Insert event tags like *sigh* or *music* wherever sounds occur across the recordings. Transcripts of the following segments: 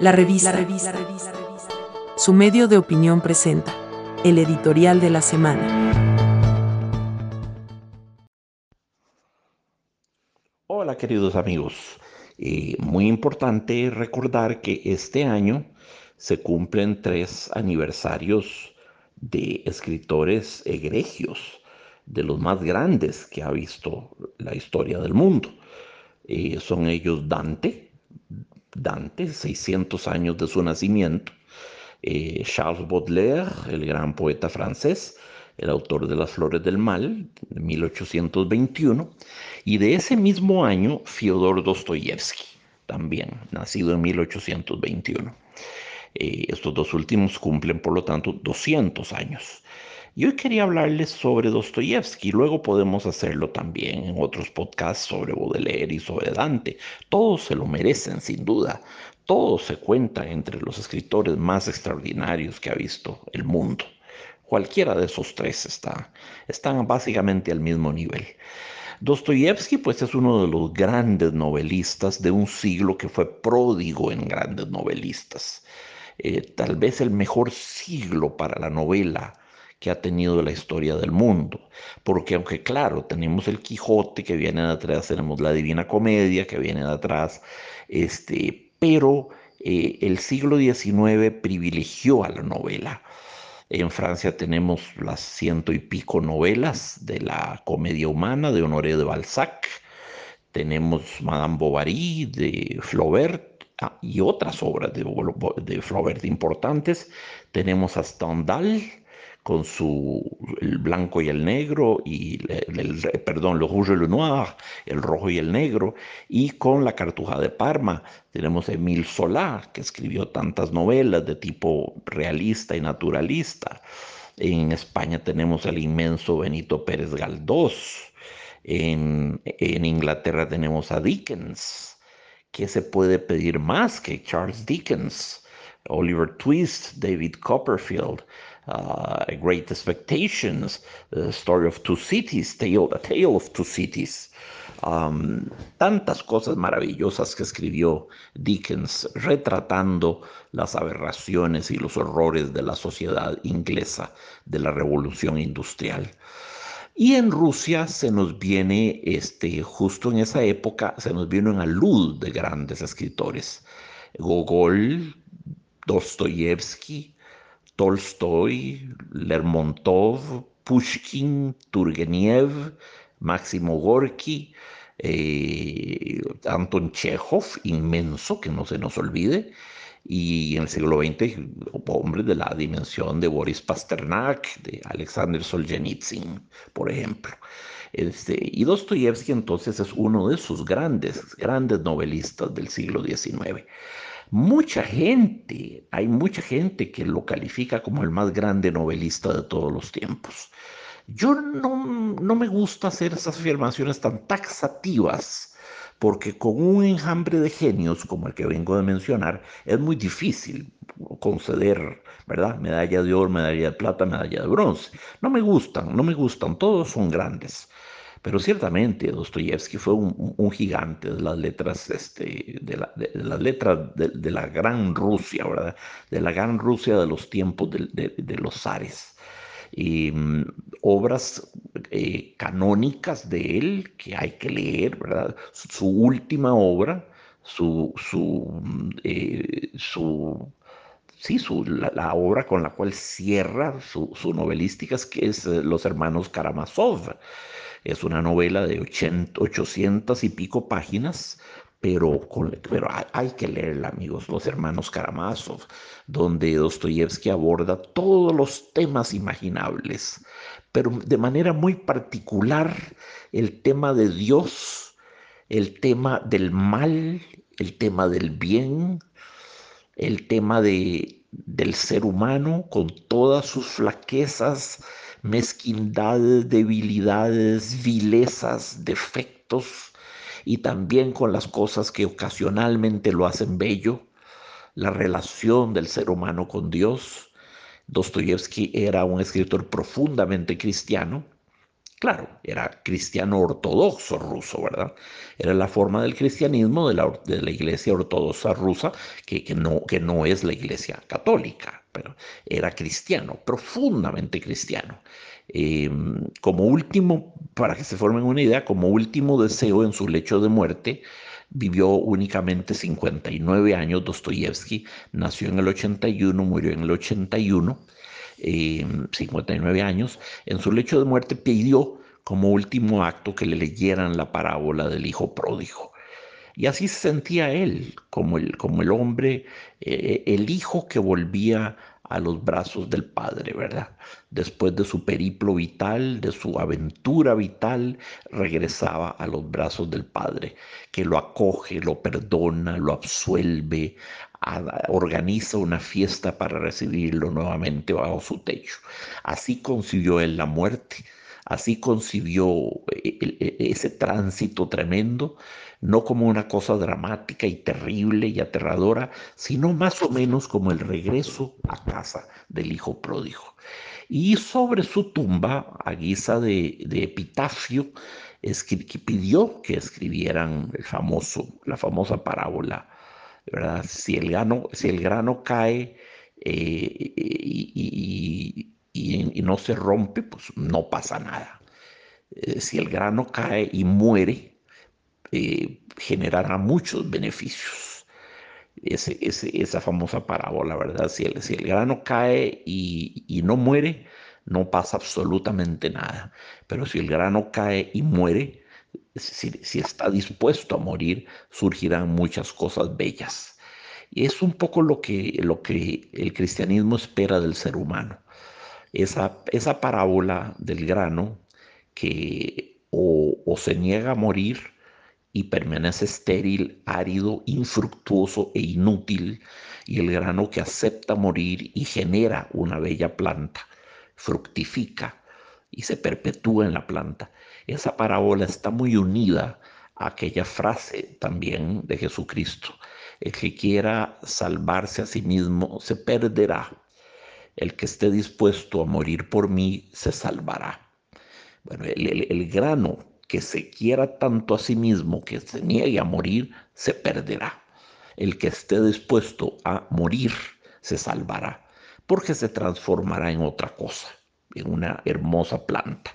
La revista. Su medio de opinión presenta el editorial de la semana. Hola queridos amigos. Eh, muy importante recordar que este año se cumplen tres aniversarios de escritores egregios, de los más grandes que ha visto la historia del mundo. Eh, son ellos Dante, Dante, 600 años de su nacimiento, eh, Charles Baudelaire, el gran poeta francés, el autor de Las Flores del Mal, de 1821, y de ese mismo año Fyodor Dostoyevsky, también nacido en 1821. Eh, estos dos últimos cumplen, por lo tanto, 200 años. Y hoy quería hablarles sobre Dostoyevsky, luego podemos hacerlo también en otros podcasts sobre Baudelaire y sobre Dante. Todos se lo merecen, sin duda. Todos se cuentan entre los escritores más extraordinarios que ha visto el mundo. Cualquiera de esos tres está, están básicamente al mismo nivel. Dostoyevsky pues es uno de los grandes novelistas de un siglo que fue pródigo en grandes novelistas. Eh, tal vez el mejor siglo para la novela que ha tenido la historia del mundo. Porque aunque claro, tenemos el Quijote que viene de atrás, tenemos la Divina Comedia que viene de atrás, este, pero eh, el siglo XIX privilegió a la novela. En Francia tenemos las ciento y pico novelas de la comedia humana de Honoré de Balzac. Tenemos Madame Bovary de Flaubert ah, y otras obras de, de Flaubert importantes. Tenemos a Stendhal, con su el blanco y el negro, y el, perdón, le rouge et le noir, el rojo y el negro, y con la cartuja de Parma. Tenemos a Emile Solá, que escribió tantas novelas de tipo realista y naturalista. En España tenemos al inmenso Benito Pérez Galdós. En, en Inglaterra tenemos a Dickens. ¿Qué se puede pedir más que Charles Dickens? Oliver Twist, David Copperfield, uh, Great Expectations, The Story of Two Cities, Tale, A Tale of Two Cities. Um, tantas cosas maravillosas que escribió Dickens retratando las aberraciones y los horrores de la sociedad inglesa de la revolución industrial. Y en Rusia se nos viene, este, justo en esa época, se nos viene una luz de grandes escritores. Gogol, Dostoyevsky, Tolstoy, Lermontov, Pushkin, Turgenev, Máximo Gorky, eh, Anton Chekhov, inmenso, que no se nos olvide, y en el siglo XX, hombres de la dimensión de Boris Pasternak, de Alexander Solzhenitsyn, por ejemplo. Este, y Dostoyevsky entonces es uno de sus grandes, grandes novelistas del siglo XIX. Mucha gente, hay mucha gente que lo califica como el más grande novelista de todos los tiempos. Yo no, no me gusta hacer esas afirmaciones tan taxativas, porque con un enjambre de genios como el que vengo de mencionar, es muy difícil conceder, ¿verdad? Medalla de oro, medalla de plata, medalla de bronce. No me gustan, no me gustan, todos son grandes. Pero ciertamente Dostoyevsky fue un, gigante de las letras, este, de, las letras de, la gran Rusia, ¿verdad? De la gran Rusia de los tiempos de, los zares. Y mm, obras eh, canónicas de él que hay que leer, ¿verdad? Su, última obra, su, su, mm, eh, su sí, su, la, obra con la cual cierra su, su novelística es que es eh, Los Hermanos Karamazov. Es una novela de 800 y pico páginas, pero, pero hay que leerla, amigos, Los Hermanos Karamazov, donde Dostoyevsky aborda todos los temas imaginables, pero de manera muy particular el tema de Dios, el tema del mal, el tema del bien, el tema de, del ser humano con todas sus flaquezas, mezquindades, debilidades, vilezas, defectos, y también con las cosas que ocasionalmente lo hacen bello, la relación del ser humano con Dios. Dostoyevsky era un escritor profundamente cristiano, Claro, era cristiano ortodoxo ruso, ¿verdad? Era la forma del cristianismo de la, de la iglesia ortodoxa rusa, que, que, no, que no es la iglesia católica, pero era cristiano, profundamente cristiano. Em, como último, para que se formen una idea, como último deseo en su lecho de muerte, vivió únicamente 59 años. Dostoyevsky nació en el 81, murió en el 81, 59 años. En su lecho de muerte pidió como último acto que le leyeran la parábola del hijo pródigo. Y así se sentía él, como el, como el hombre, eh, el hijo que volvía a los brazos del Padre, ¿verdad? Después de su periplo vital, de su aventura vital, regresaba a los brazos del Padre, que lo acoge, lo perdona, lo absuelve, organiza una fiesta para recibirlo nuevamente bajo su techo. Así concibió él la muerte, así concibió eh, e, ese tránsito tremendo no como una cosa dramática y terrible y aterradora, sino más o menos como el regreso a casa del hijo pródigo. Y sobre su tumba, a guisa de, epitafio, pidió que escribieran el famoso, la famosa parábola, ¿verdad? Si el grano, si el grano cae eh, y, no se rompe, pues no pasa nada. Eh, si el grano cae y muere, eh, generará muchos beneficios. Esa famosa parábola, ¿verdad? Si el, si el grano cae y, no muere, no pasa absolutamente nada. Pero si el grano cae y muere, si, si está dispuesto a morir, surgirán muchas cosas bellas. Y es un poco lo que, lo que el cristianismo espera del ser humano. Esa, esa parábola del grano que o, o se niega a morir y permanece estéril, árido, infructuoso e inútil, y el grano que acepta morir y genera una bella planta, fructifica y se perpetúa en la planta. Esa parábola está muy unida a aquella frase también de Jesucristo. El que quiera salvarse a sí mismo se perderá. El que esté dispuesto a morir por mí se salvará. Bueno, el, el grano que se quiera tanto a sí mismo que se niegue a morir, se perderá. El que esté dispuesto a morir, se salvará, porque se transformará en otra cosa, en una hermosa planta.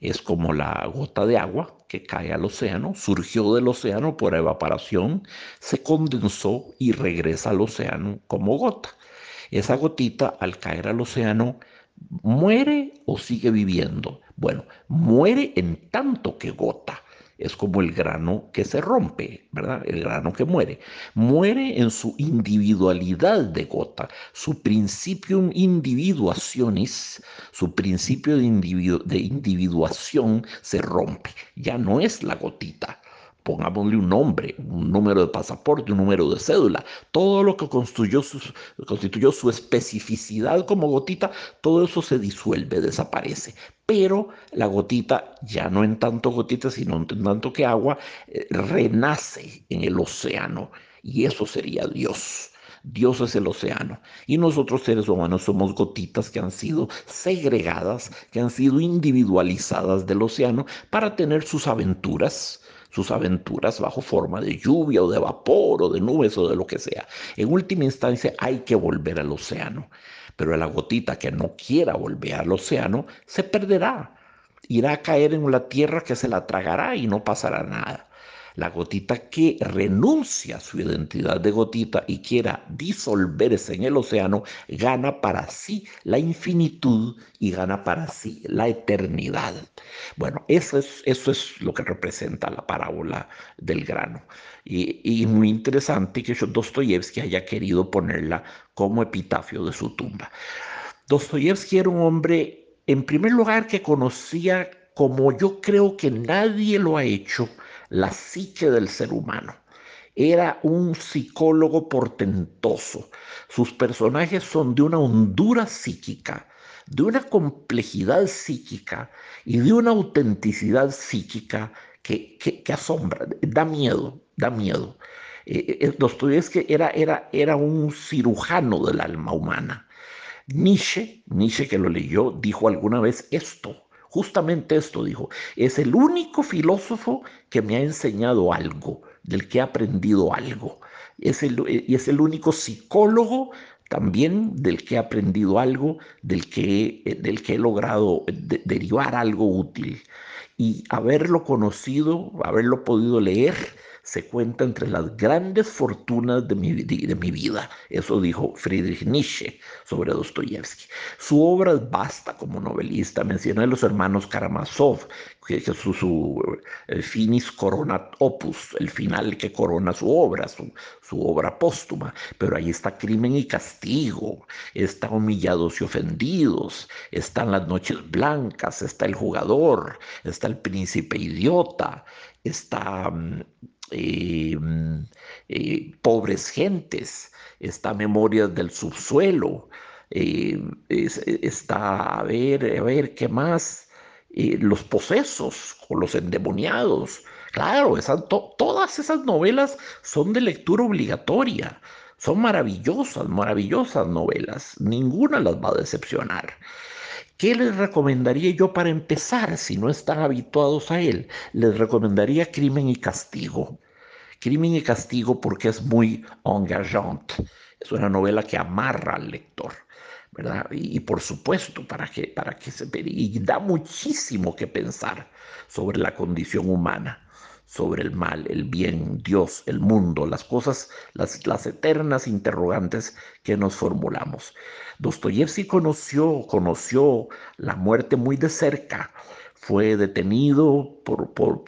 Es como la gota de agua que cae al océano, surgió del océano por evaporación, se condensó y regresa al océano como gota. Esa gotita al caer al océano muere o sigue viviendo. Bueno, muere en tanto que gota. Es como el grano que se rompe, ¿verdad? El grano que muere. Muere en su individualidad de gota. Su principio individuaciones, su principio de, de individuación se rompe. Ya no es la gotita, pongámosle un nombre, un número de pasaporte, un número de cédula, todo lo que constituyó su, constituyó su especificidad como gotita, todo eso se disuelve, desaparece. Pero la gotita, ya no en tanto gotita, sino en tanto que agua, eh, renace en el océano y eso sería Dios. Dios es el océano y nosotros seres humanos somos gotitas que han sido segregadas, que han sido individualizadas del océano para tener sus aventuras, sus aventuras bajo forma de lluvia o de vapor o de nubes o de lo que sea. En última instancia hay que volver al océano, pero la gotita que no quiera volver al océano se perderá, irá a caer en la tierra que se la tragará y no pasará nada. La gotita que renuncia a su identidad de gotita y quiera disolverse en el océano, gana para sí la infinitud y gana para sí la eternidad. Bueno, eso es, eso es lo que representa la parábola del grano. Y, y muy interesante que Dostoyevsky haya querido ponerla como epitafio de su tumba. Dostoyevsky era un hombre, en primer lugar, que conocía como yo creo que nadie lo ha hecho, la psique del ser humano. Era un psicólogo portentoso. Sus personajes son de una hondura psíquica, de una complejidad psíquica y de una autenticidad psíquica que, asombra, da miedo, da miedo. Eh, eh era, era, era un cirujano del alma humana. Nietzsche, Nietzsche que lo leyó, dijo alguna vez esto, Justamente esto dijo, es el único filósofo que me ha enseñado algo, del que he aprendido algo. Es el, y es el único psicólogo también del que he aprendido algo, del que, del que he logrado derivar algo útil. Y haberlo conocido, haberlo podido leer, se cuenta entre las grandes fortunas de mi, de mi vida. Eso dijo Friedrich Nietzsche sobre Dostoyevsky. Su obra es como novelista. Mencioné a los hermanos Karamazov, que es su, finis corona opus, el final que corona su obra, su, su obra póstuma. Pero ahí está Crimen y Castigo, está Humillados y Ofendidos, están Las Noches Blancas, está El Jugador, está El Príncipe Idiota, está mm, eh, mm, eh, pobres gentes, está Memorias del Subsuelo, eh, está, a ver, a ver, ¿qué más? los posesos o los endemoniados. Claro, todas esas novelas son de lectura obligatoria. Son maravillosas, maravillosas novelas. Ninguna las va a decepcionar. ¿Qué les recomendaría yo para empezar si no están habituados a él? Les recomendaría Crimen y Castigo. Crimen y Castigo porque es muy engageante. Es una novela que amarra al lector. ¿verdad? Y, por supuesto, para que, para que se... Y da muchísimo que pensar sobre la condición humana sobre el mal, el bien, Dios, el mundo, las cosas, las, las eternas interrogantes que nos formulamos. Dostoyevsky conoció, conoció la muerte muy de cerca. Fue detenido por, por,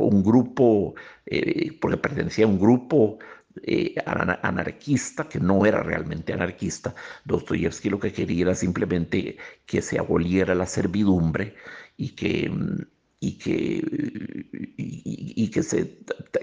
un grupo, eh, porque pertenecía a un grupo eh, anarquista, que no era realmente anarquista. Dostoyevsky lo que quería era simplemente que se aboliera la servidumbre y que mm, y que, y, que, se,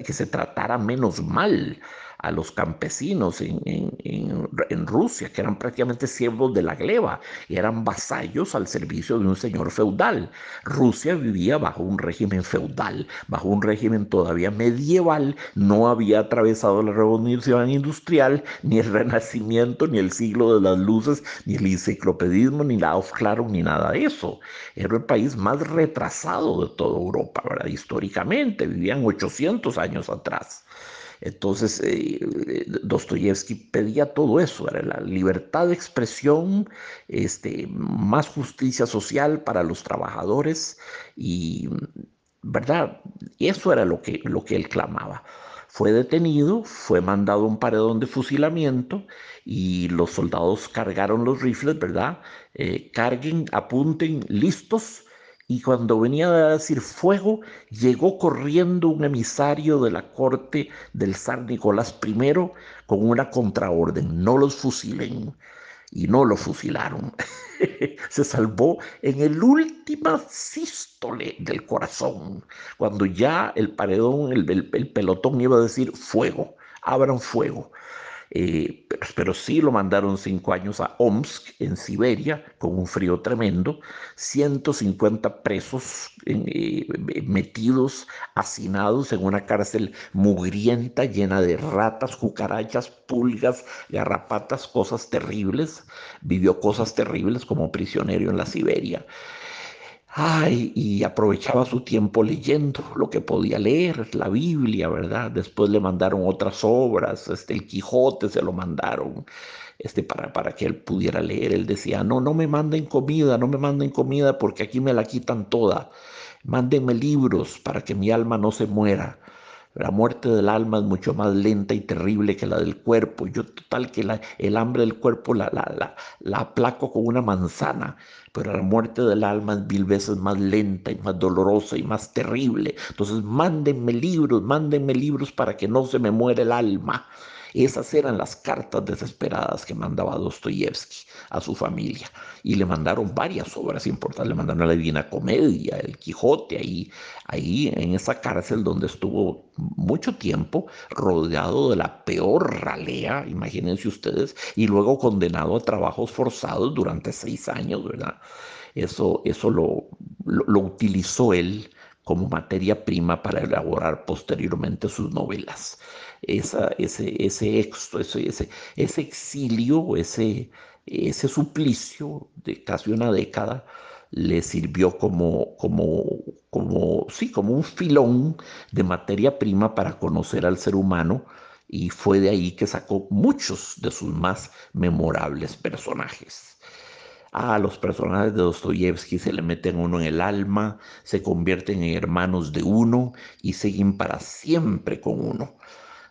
que se tratara menos mal a los campesinos en, en, Rusia, que eran prácticamente siervos de la gleba y eran vasallos al servicio de un señor feudal. Rusia vivía bajo un régimen feudal, bajo un régimen todavía medieval, no había atravesado la revolución industrial, ni el renacimiento, ni el siglo de las luces, ni el enciclopedismo, ni la claro, ni nada de eso. Era el país más retrasado de toda Europa. Históricamente, vivían 800 años atrás. Entonces, eh, Dostoyevsky pedía todo eso, era la libertad de expresión, este, más justicia social para los trabajadores y, ¿verdad? Eso era lo que, lo que él clamaba. Fue detenido, fue mandado a un paredón de fusilamiento y los soldados cargaron los rifles, ¿verdad? Eh, carguen, apunten, listos y cuando venía a decir fuego, llegó corriendo un emisario de la corte del zar Nicolás I con una contraorden, no los fusilen. Y no lo fusilaron. *laughs* Se salvó en el último sístole del corazón, cuando ya el paredón, el, el pelotón iba a decir fuego, abran fuego. Eh, pero, sí lo mandaron cinco años a Omsk, en Siberia, con un frío tremendo, 150 presos eh, metidos, hacinados en una cárcel mugrienta, llena de ratas, cucarachas, pulgas, garrapatas, cosas terribles. Vivió cosas terribles como prisionero en la Siberia. Y aprovechaba su tiempo leyendo lo que podía leer, la Biblia, ¿verdad? Después le mandaron otras obras, este, el Quijote se lo mandaron, este, para, para que él pudiera leer. Él decía, no, no me manden comida, no me manden comida porque aquí me la quitan toda. Mándenme libros para que mi alma no se muera. La muerte del alma es mucho más lenta y terrible que la del cuerpo. Yo total que el hambre del cuerpo la, la, la, la aplaco con una manzana, pero la muerte del alma es mil veces más lenta y más dolorosa y más terrible. Entonces mándenme libros, mándenme libros para que no se me muera el alma. Esas eran las cartas desesperadas que mandaba Dostoyevsky a su familia. Y le mandaron varias obras importantes. Le mandaron la Divina Comedia, El Quijote, ahí, ahí en esa cárcel donde estuvo mucho tiempo, rodeado de la peor ralea, imagínense ustedes, y luego condenado a trabajos forzados durante seis años, ¿verdad? Eso, eso lo, lo utilizó él como materia prima para elaborar posteriormente sus novelas esa, ese, ese, ese, ese exilio, ese, ese suplicio de casi una década, le sirvió como, como, como, sí, como un filón de materia prima para conocer al ser humano y fue de ahí que sacó muchos de sus más memorables personajes. A los personajes de Dostoyevsky se le meten uno en el alma, se convierten en hermanos de uno y siguen para siempre con uno.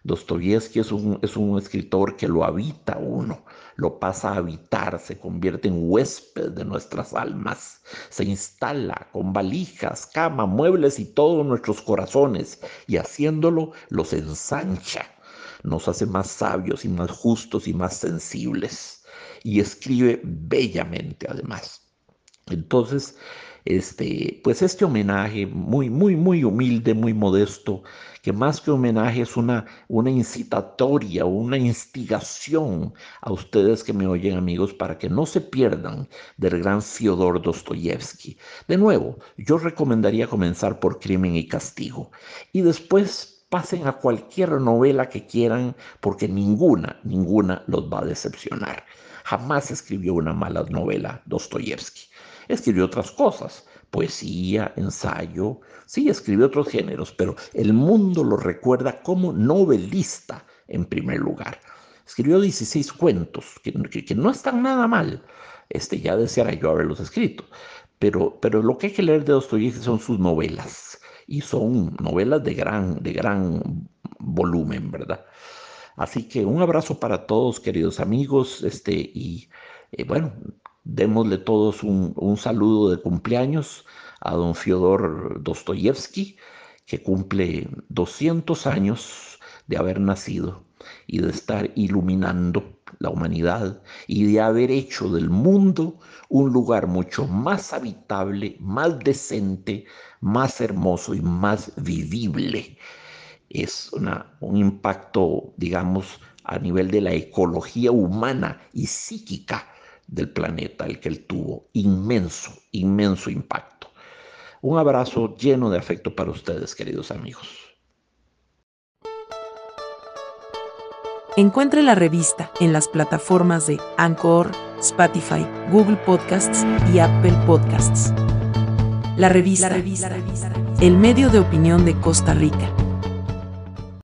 Dostoyevsky es un, es un escritor que lo habita uno, lo pasa a habitar, se convierte en huésped de nuestras almas, se instala con valijas, cama, muebles y todos nuestros corazones y haciéndolo los ensancha, nos hace más sabios y más justos y más sensibles y escribe bellamente además. Entonces, este, pues este homenaje muy, muy, muy humilde, muy modesto, que más que homenaje es una, una incitatoria, una instigación a ustedes que me oyen amigos para que no se pierdan del gran Fyodor Dostoyevsky. De nuevo, yo recomendaría comenzar por Crimen y Castigo y después pasen a cualquier novela que quieran porque ninguna, ninguna los va a decepcionar. Jamás escribió una mala novela Dostoyevsky. Escribió otras cosas, poesía, ensayo, sí, escribió otros géneros, pero el mundo lo recuerda como novelista en primer lugar. Escribió 16 cuentos, que, no están nada mal. Este, ya deseara yo haberlos escrito. Pero, pero lo que hay que leer de Dostoyevsky son sus novelas. Y son novelas de gran, de gran volumen, ¿verdad? Así que un abrazo para todos, queridos amigos, este, y eh, bueno, démosle todos un, un, saludo de cumpleaños a don Fyodor Dostoyevsky, que cumple 200 años de haber nacido y de estar iluminando la humanidad y de haber hecho del mundo un lugar mucho más habitable, más decente, más hermoso y más vivible. Es un impacto, digamos, a nivel de la ecología humana y psíquica del planeta, el que él tuvo. Inmenso, inmenso impacto. Un abrazo lleno de afecto para ustedes, queridos amigos. Encuentre la revista en las plataformas de Anchor, Spotify, Google Podcasts y Apple Podcasts. La revista, la revista, el medio de opinión de Costa Rica